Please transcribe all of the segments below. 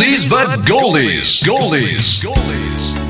Oldies but goldies. Goldies. Goldies. stare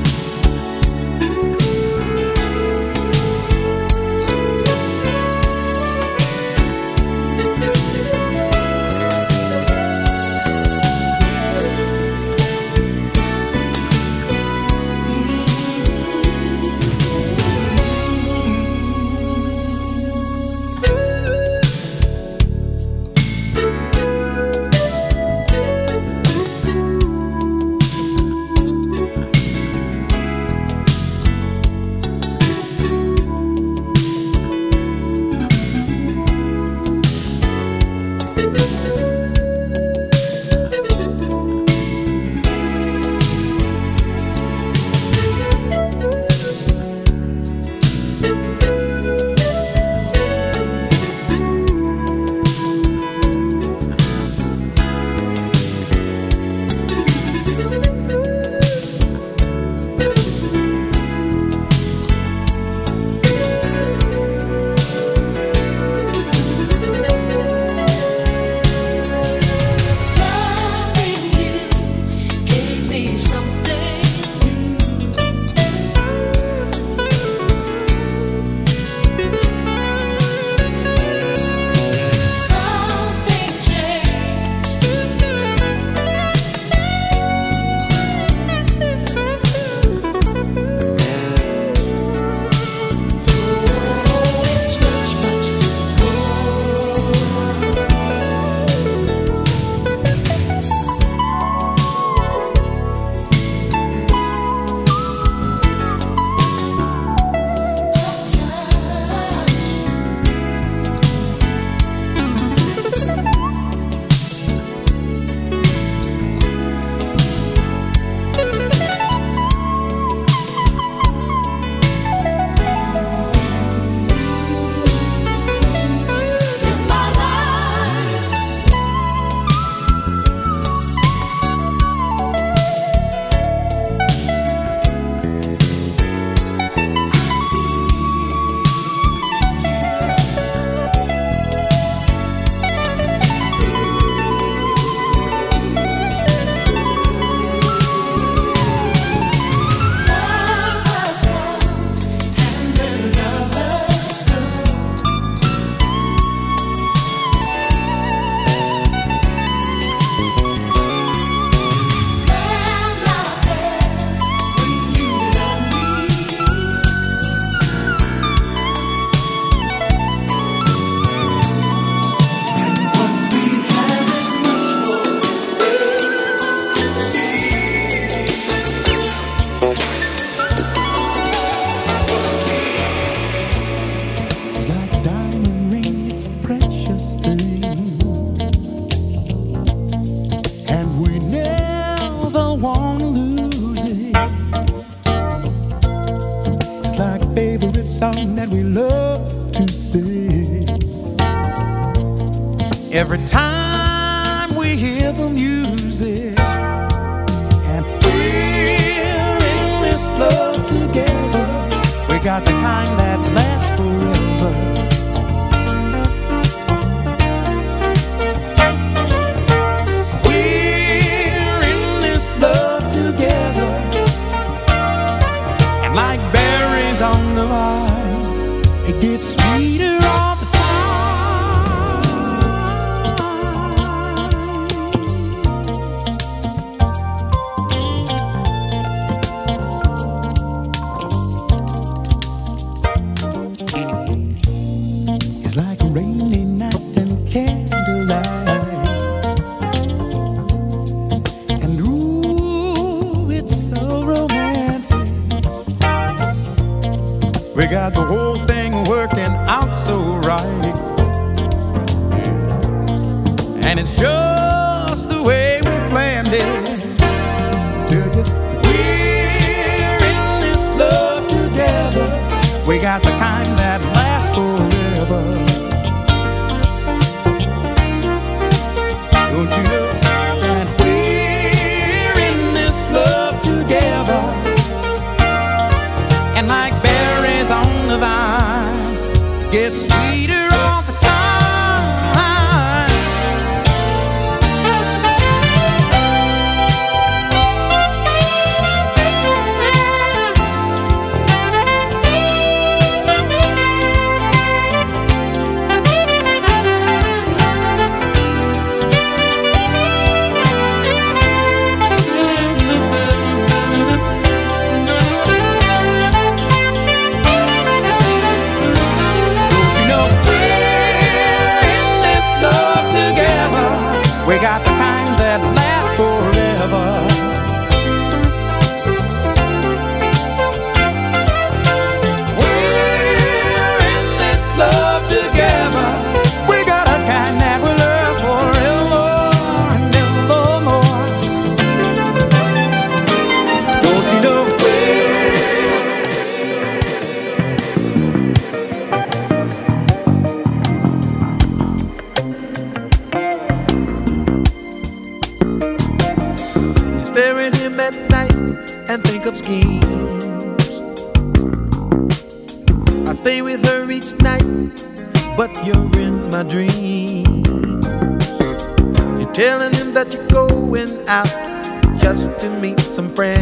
some friends.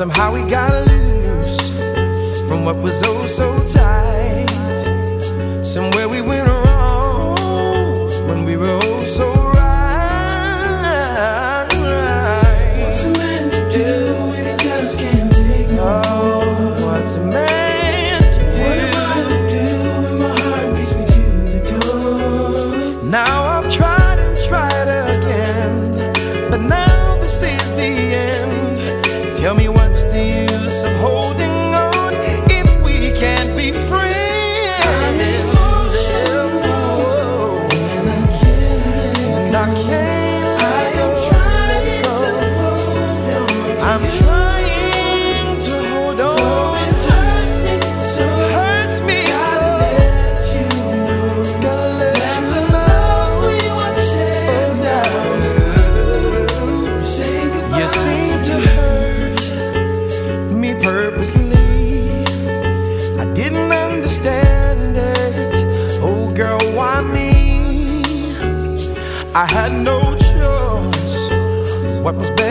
Somehow we got loose from what was oh so tight. I had no choice. What was better?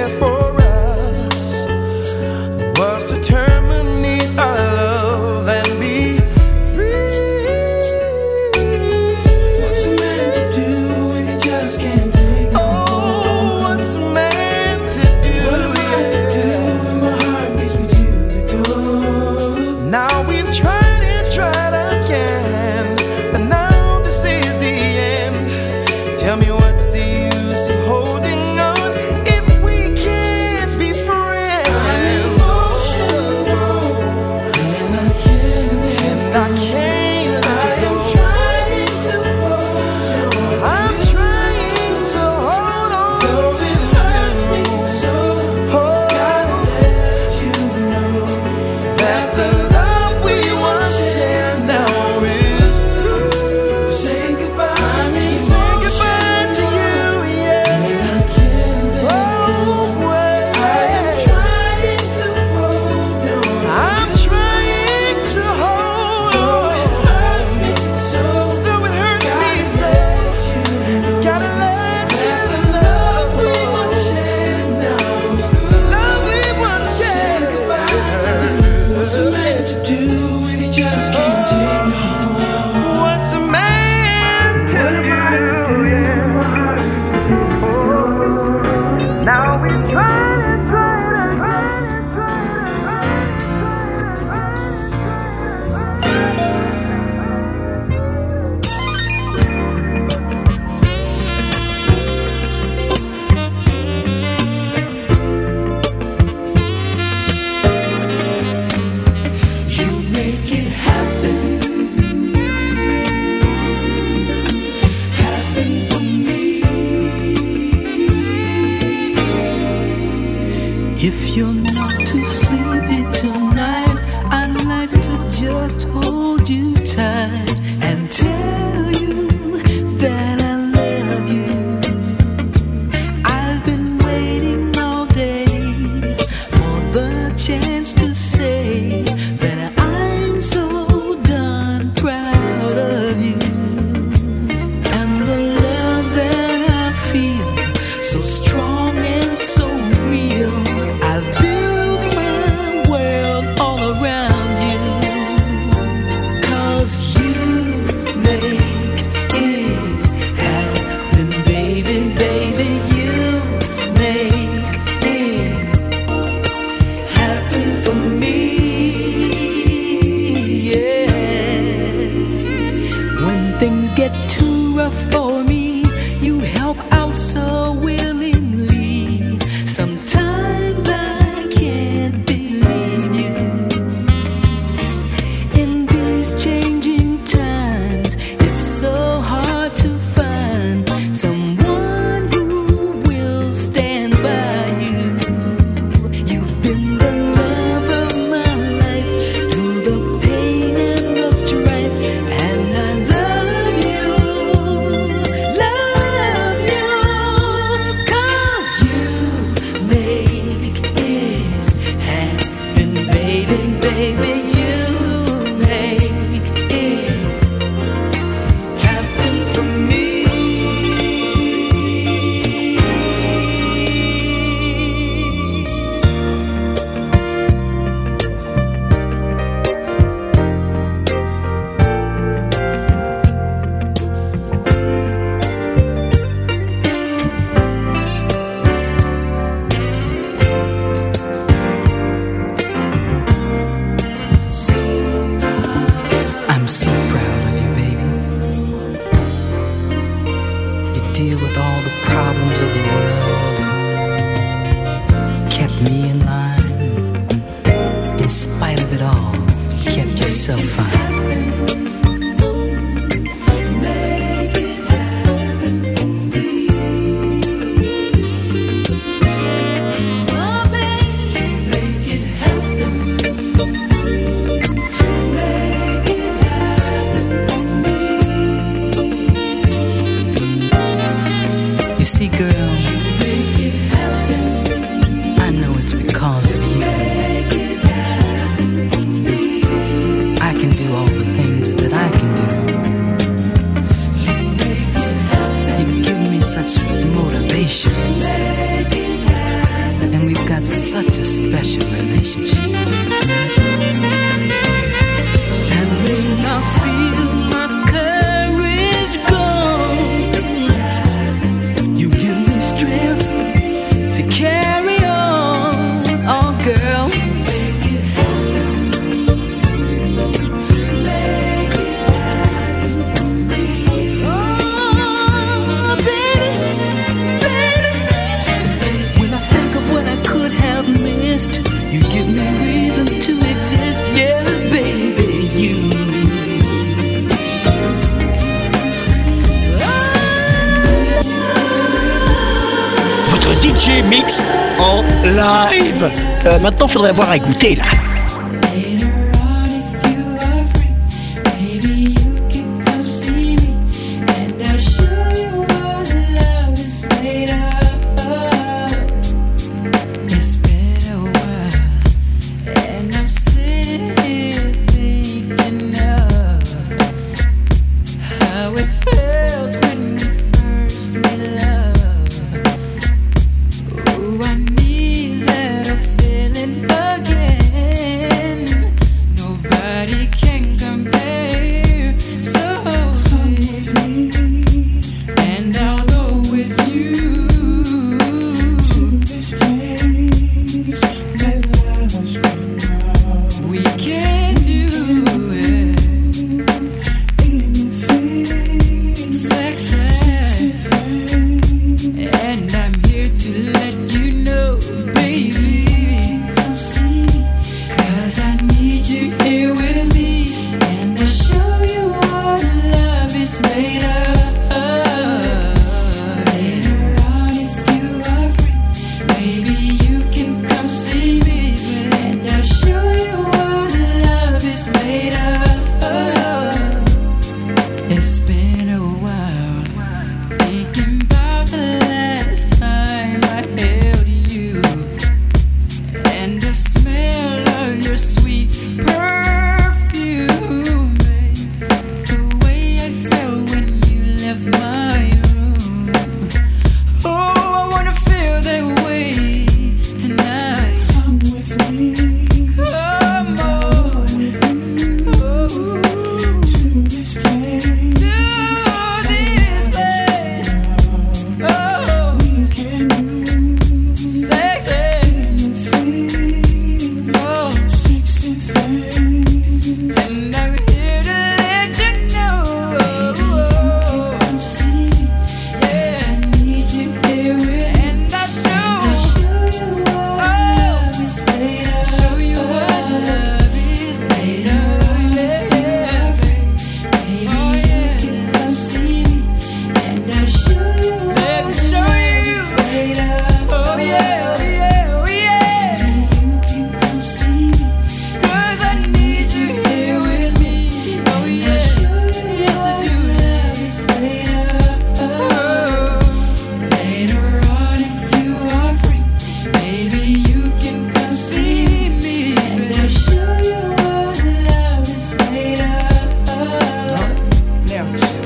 DJ Mix en live. Euh, maintenant, faudrait avoir à goûter là.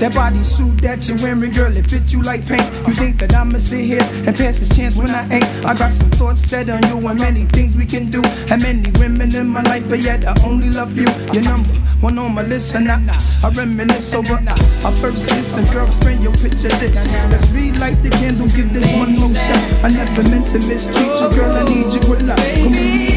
That body suit that you're wearing, girl, it fits you like paint. You think that I'ma sit here and pass this chance when I ain't? I got some thoughts set on you and many things we can do. And many women in my life, but yet I only love you. Your number one on my list, and I, I reminisce over our first kiss and girlfriend. Yo, picture this. Let's relight the candle, give this one more shot. I never meant to mistreat you, girl. I need you with love. Come.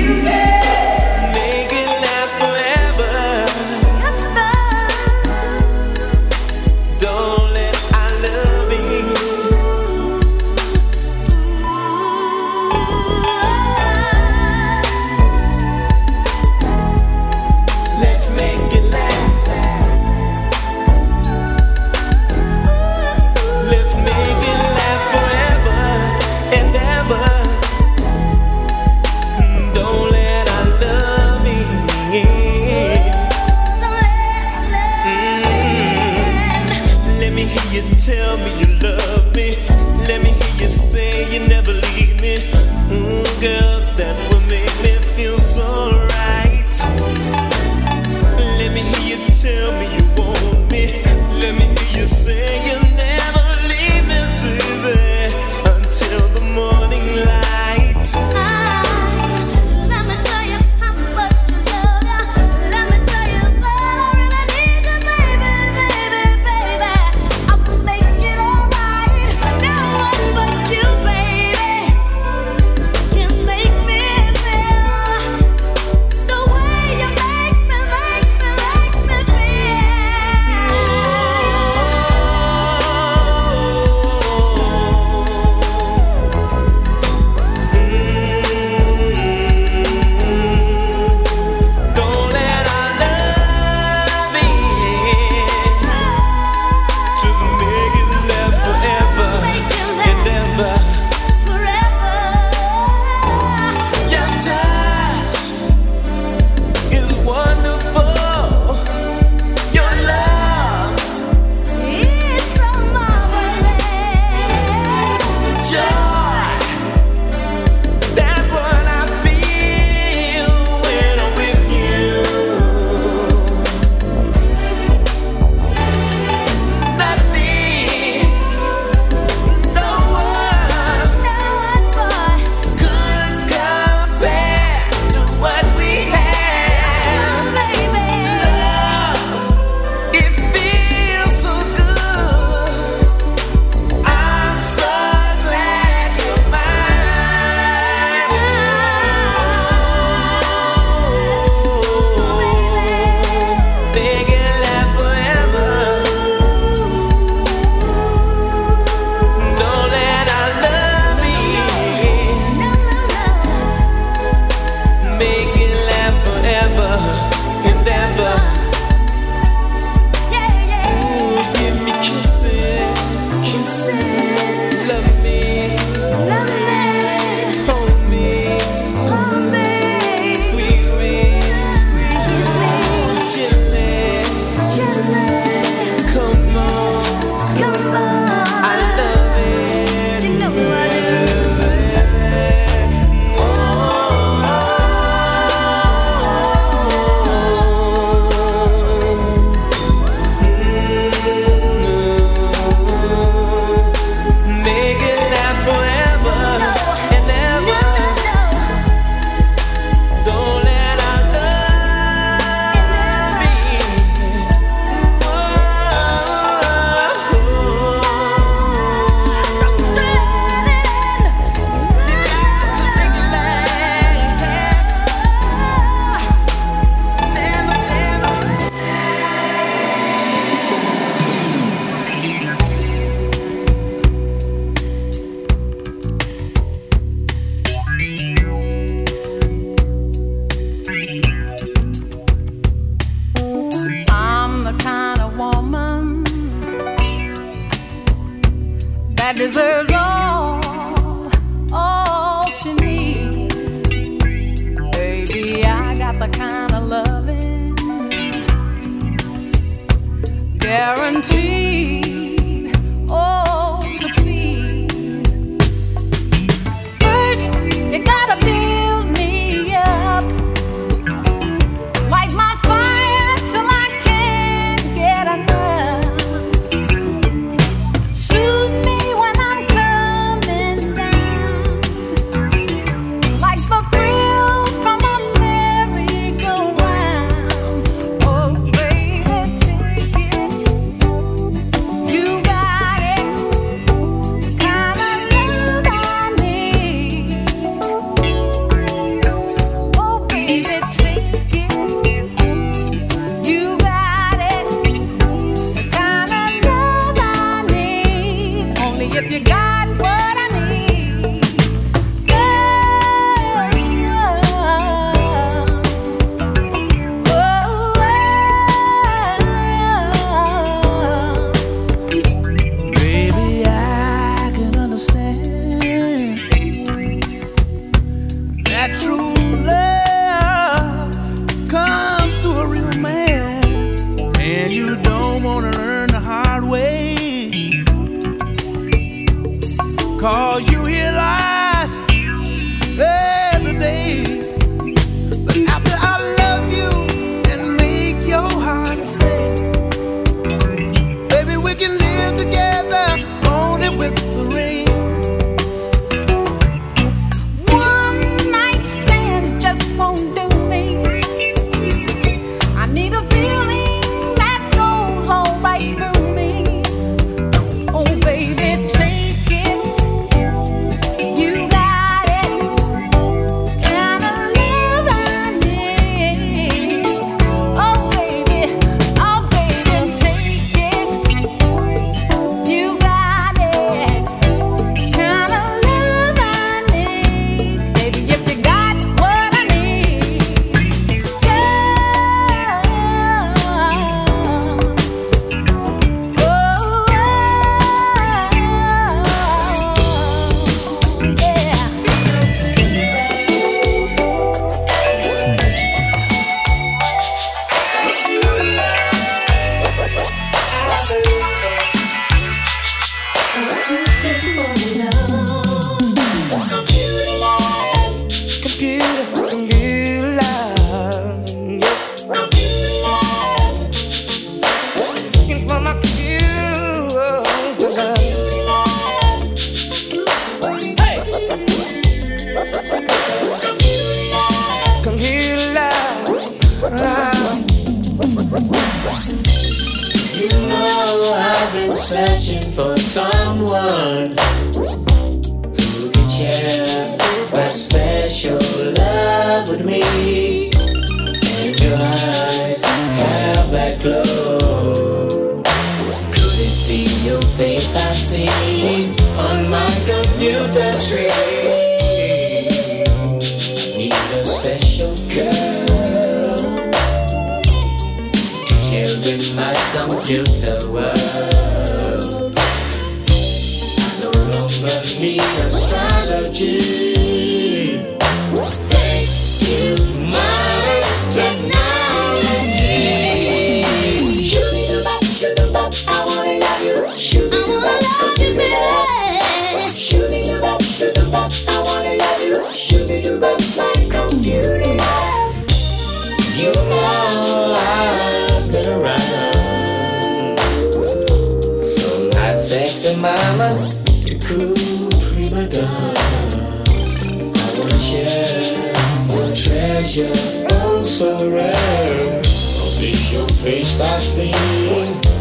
Face I see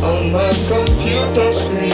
on my computer screen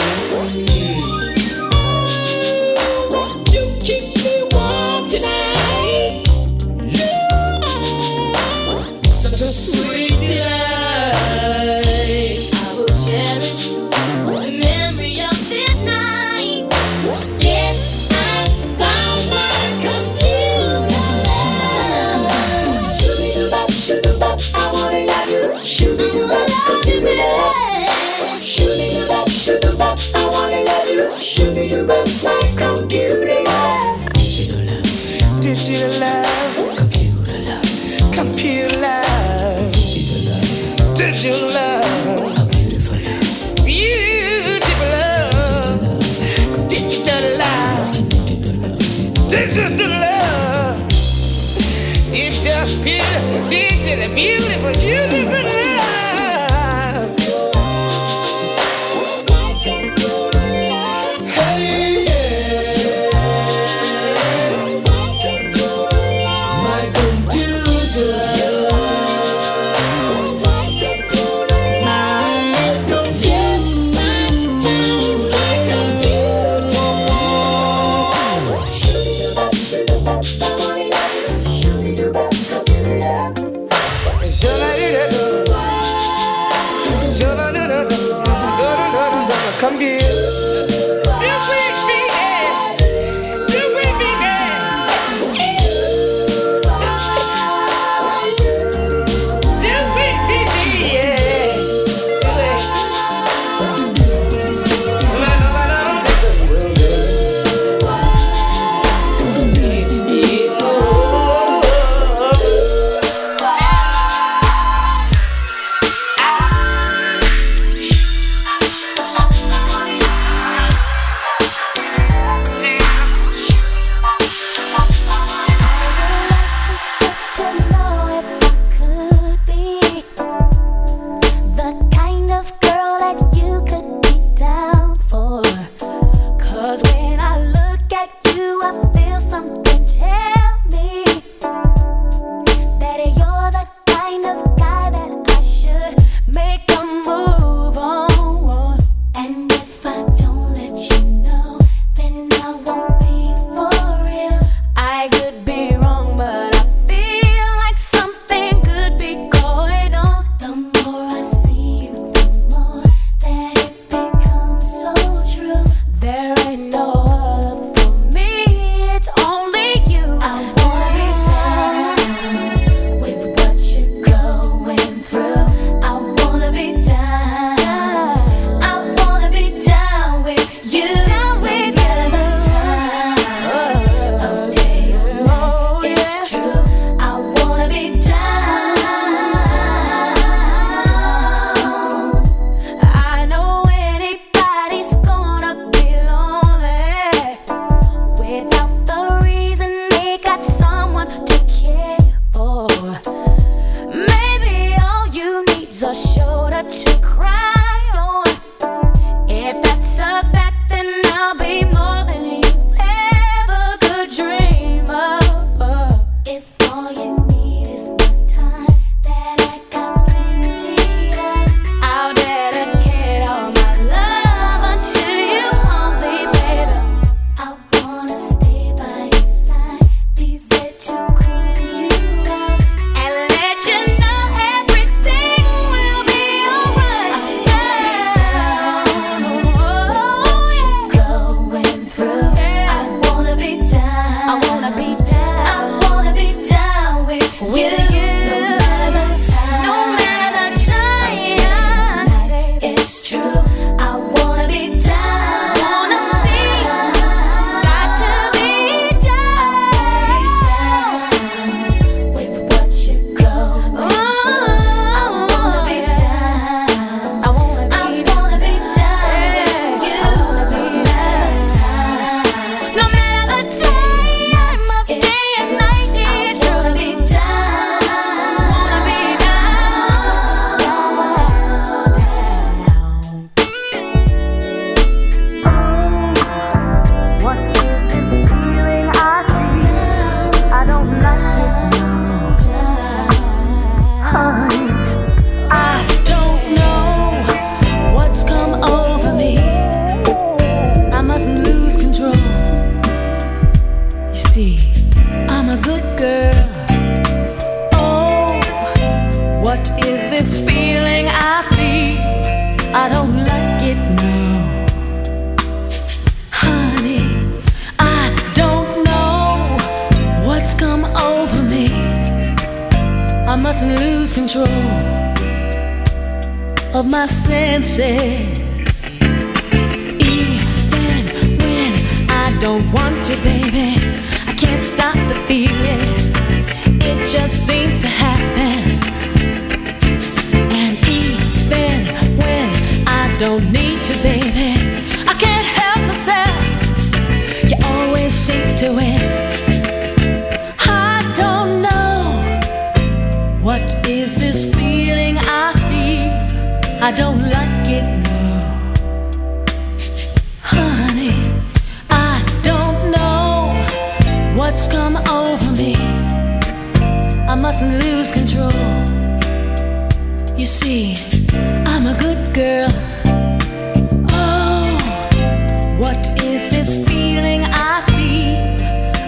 lose control of my senses. Even when I don't want to, baby, I can't stop the feeling. It just seems to happen. And even when I don't need to, baby, I can't help myself. You always seem to win. Is this feeling I feel. I don't like it, no. Honey, I don't know what's come over me. I mustn't lose control. You see, I'm a good girl. Oh, what is this feeling I feel?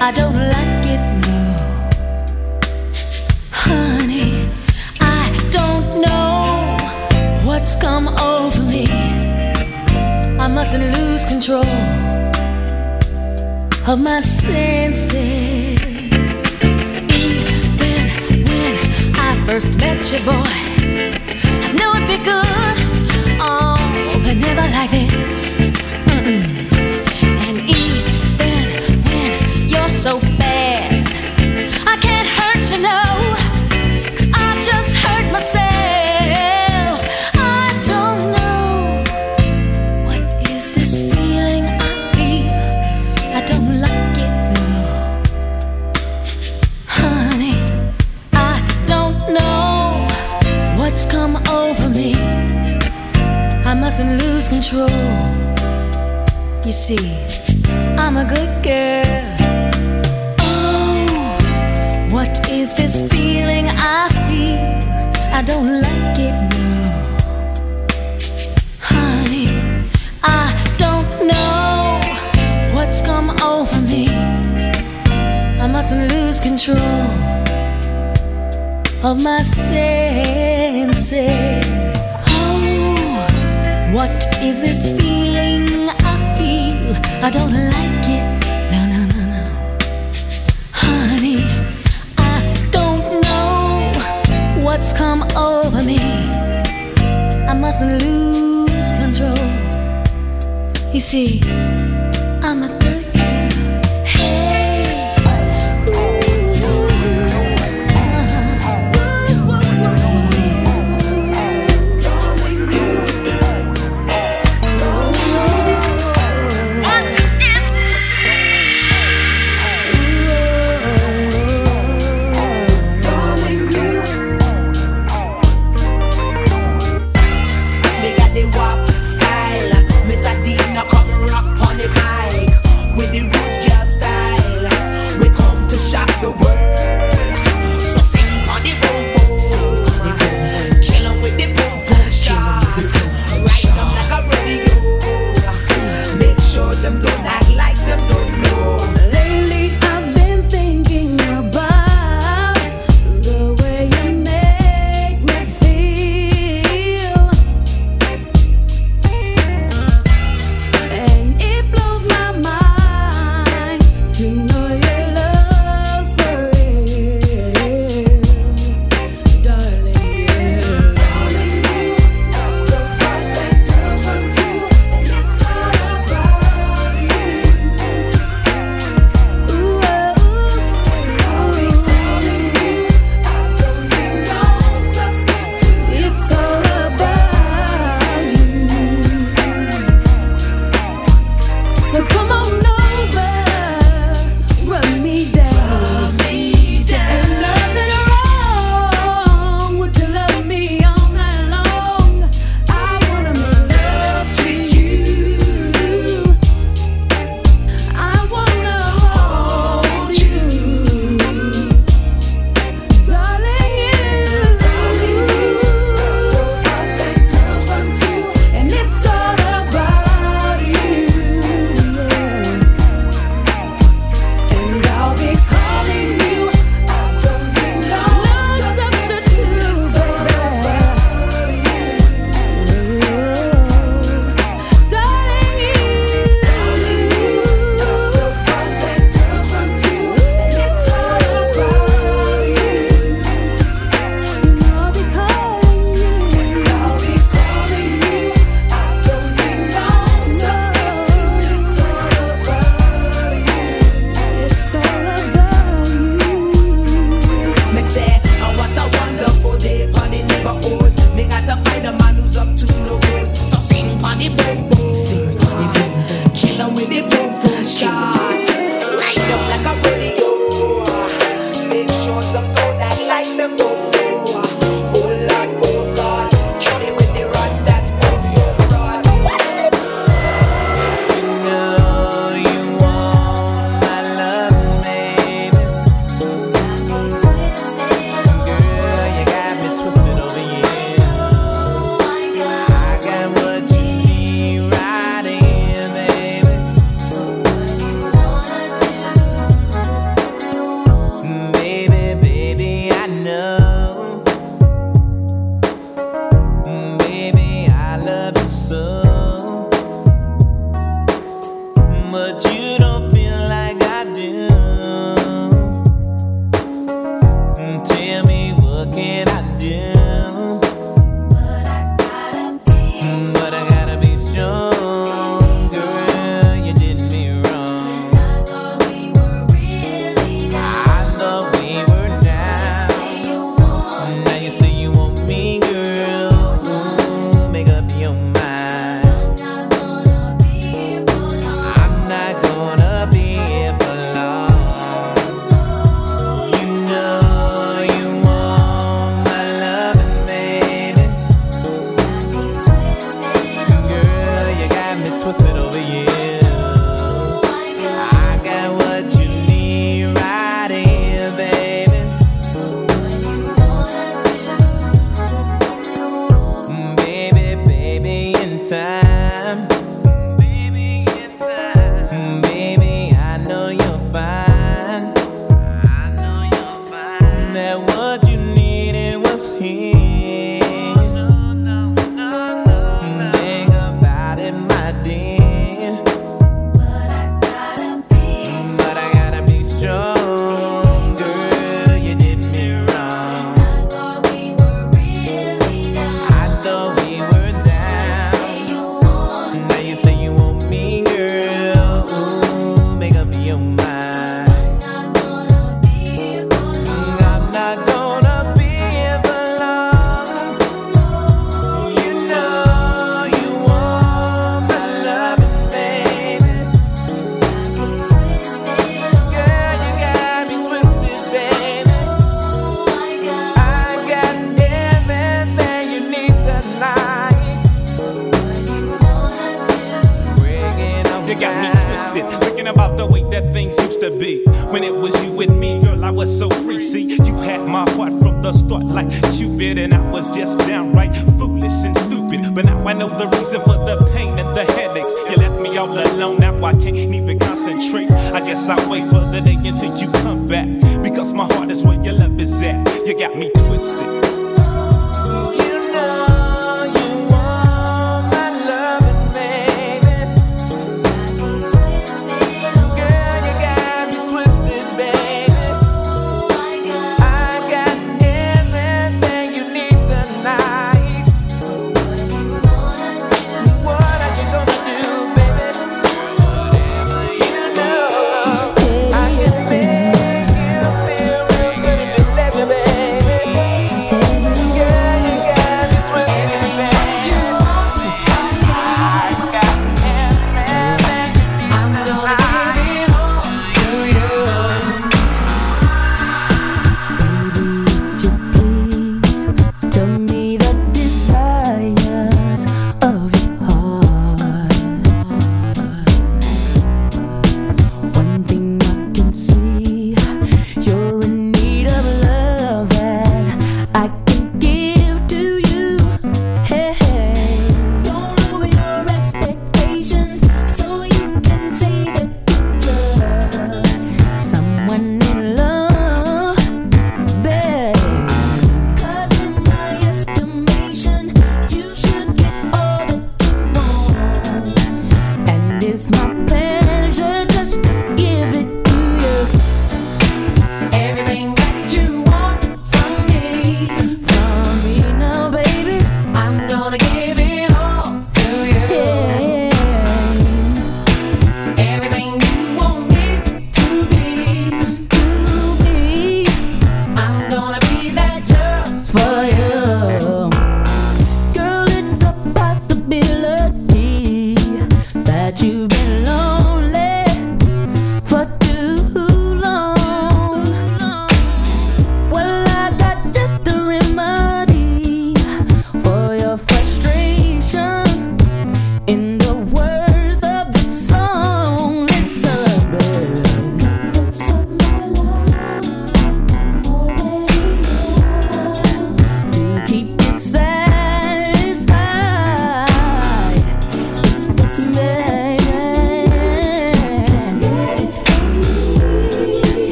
I don't like it, what's come over me. I mustn't lose control of my senses. Even when I first met you, boy, I knew it'd be good. Oh, but never like this. Mm-mm. Control. You see, I'm a good girl. Oh, what is this feeling I feel? I don't like it, no. Honey, I don't know what's come over me. I mustn't lose control of my senses. Oh, what is this feeling I feel? I don't like it. No, no, no, no. Honey, I don't know what's come over me. I mustn't lose control. You see, My heart is where your love is at. You got me twisted.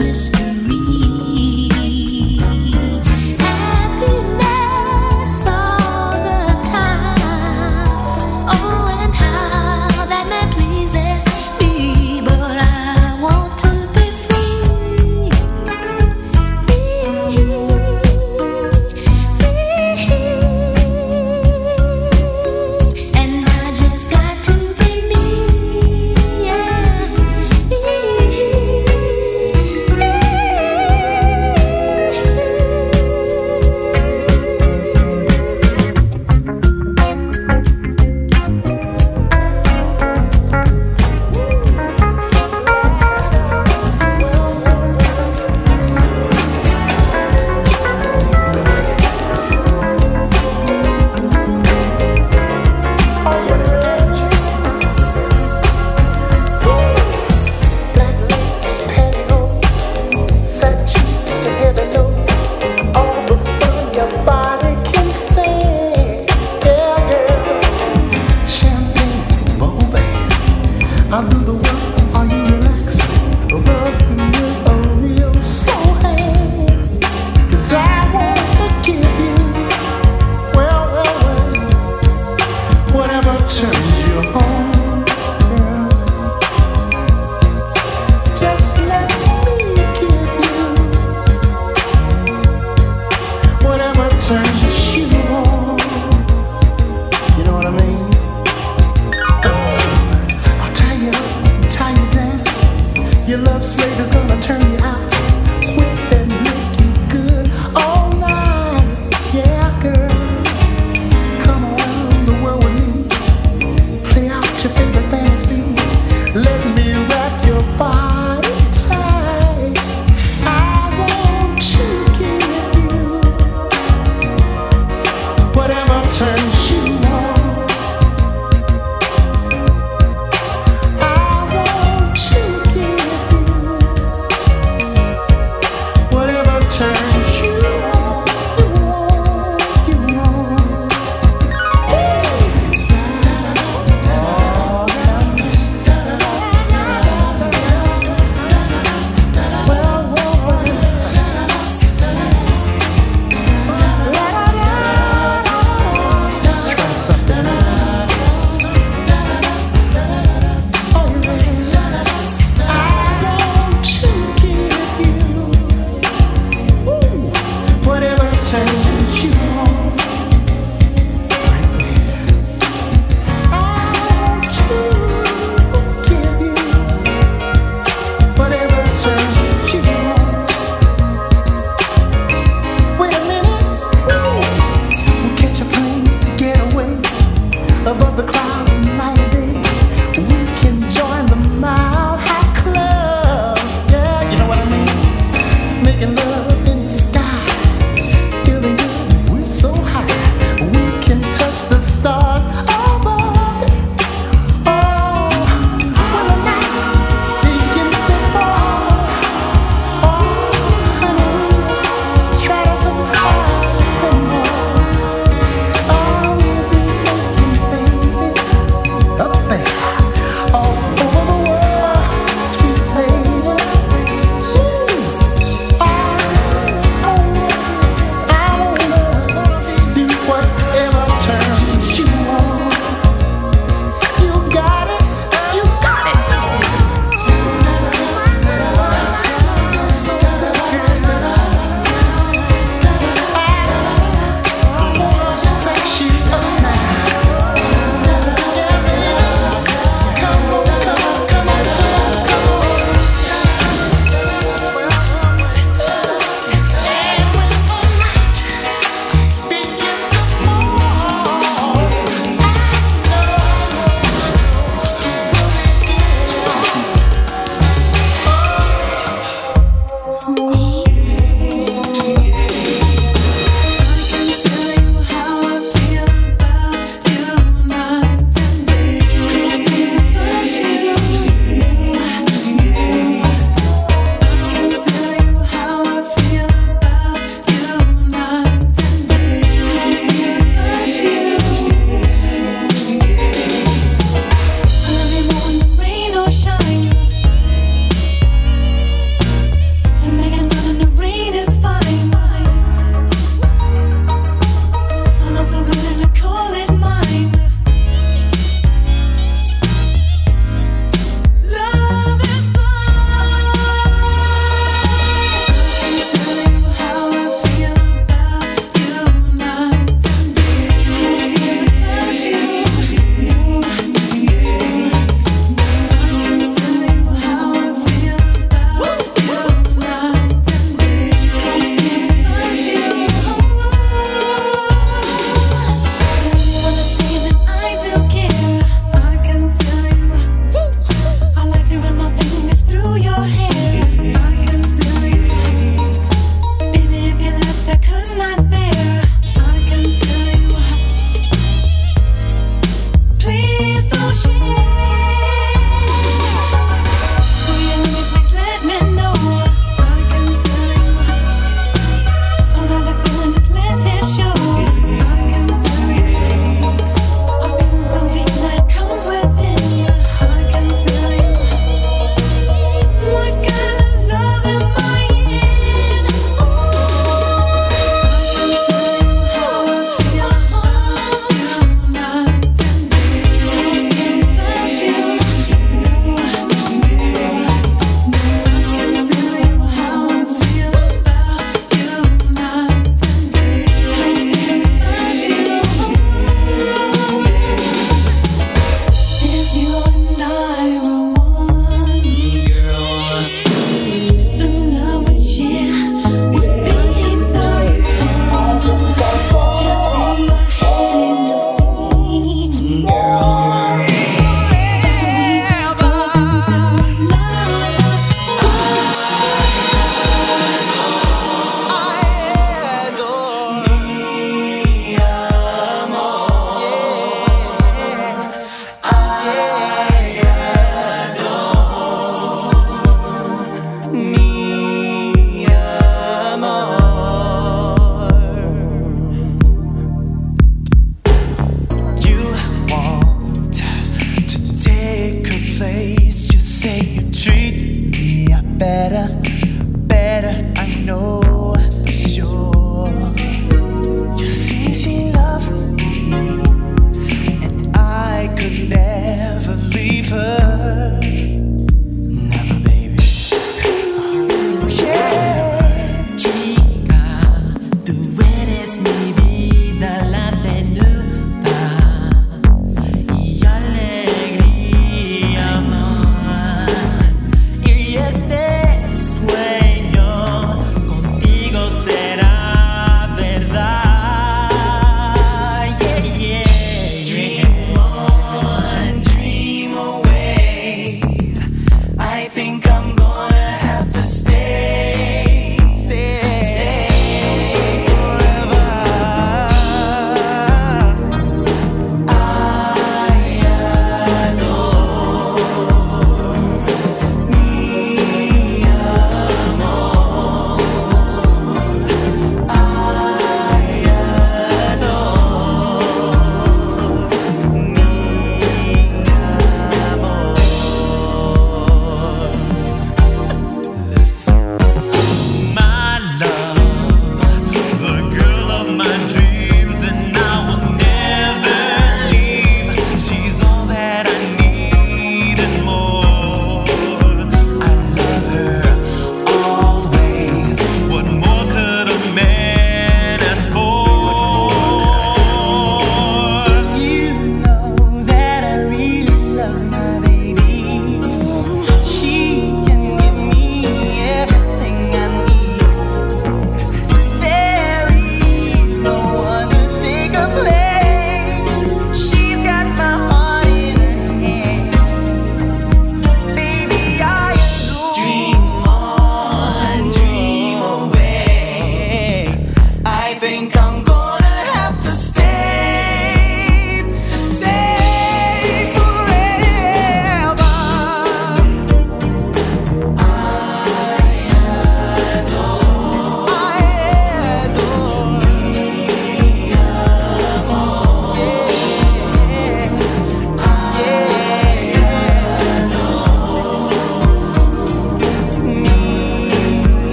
Night